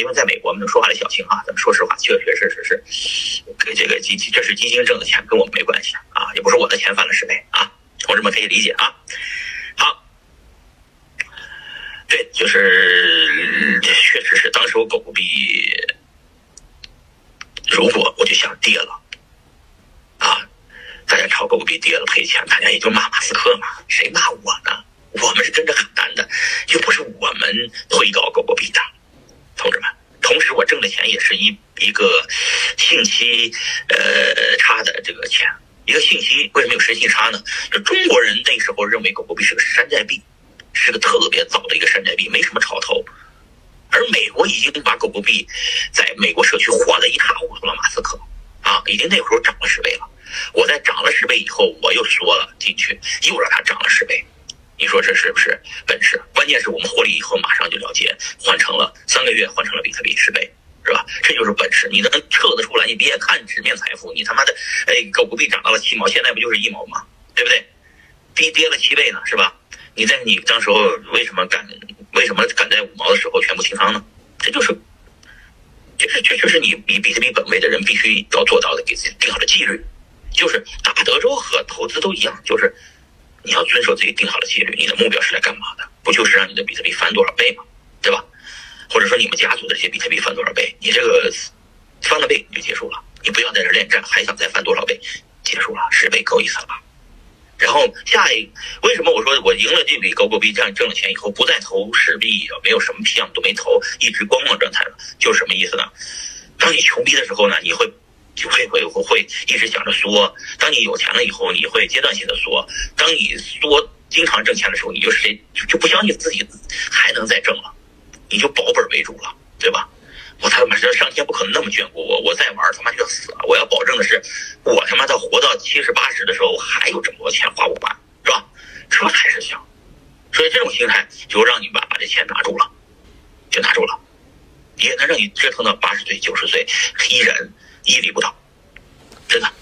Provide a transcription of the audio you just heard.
因为在美国，我们说话得小心啊。咱们说实话，确确实实是，这个基金这是基金挣的钱，跟我们没关系啊，也不是我的钱翻了十倍啊，同志们可以理解啊。好，对，就是确实是，当时我狗狗币，如果我就想跌了，啊，大家炒狗币跌了赔钱，大家也就骂马斯克嘛，谁骂我呢？我们是跟着喊单的，又不是我们推高狗狗币的，挣的钱也是一一个信息呃差的这个钱，一个信息为什么有时信差呢？就中国人那时候认为狗狗币是个山寨币，是个特别早的一个山寨币，没什么炒头。而美国已经把狗狗币在美国社区火得一塌糊涂了，马斯克啊，已经那会儿涨了十倍了。我在涨了十倍以后，我又缩了进去，又让它涨了十倍。你说这是不是本事？关键是我们获利以后马上就了结，换成了三个月换成了比特币十倍，是吧？这就是本事，你能测得出来？你别看纸面财富，你他妈的，哎，狗狗币涨到了七毛，现在不就是一毛吗？对不对？跌跌了七倍呢，是吧？你在你当时候为什么敢？为什么敢在五毛的时候全部清仓呢？这就是，这是这就是你以比特币本位的人必须要做到的，给自己定好的纪律，就是打德州和投资都一样，就是。你要遵守自己定好的纪律，你的目标是来干嘛的？不就是让你的比特币翻多少倍吗？对吧？或者说你们家族的这些比特币翻多少倍？你这个翻了倍就结束了，你不要在这恋战，还想再翻多少倍？结束了，十倍够意思了吧？然后下一，为什么我说我赢了这笔狗狗币，这样挣了钱以后不再投实币，没有什么项目都没投，一直观望状态了，就是什么意思呢？当你穷逼的时候呢，你会。就会会会会一直想着缩，当你有钱了以后，你会阶段性的缩。当你缩经常挣钱的时候，你就谁就不相信自己还能再挣了，你就保本为主了，对吧？我他妈这上天不可能那么眷顾我，我再玩他妈就要死了。我要保证的是，我他妈到活到七十八十的时候，我还有这么多钱花不完，是吧？这才是想。所以这种心态就让你把把这钱拿住了，就拿住了，也能让你折腾到八十岁九十岁依然。屹立不倒，真的。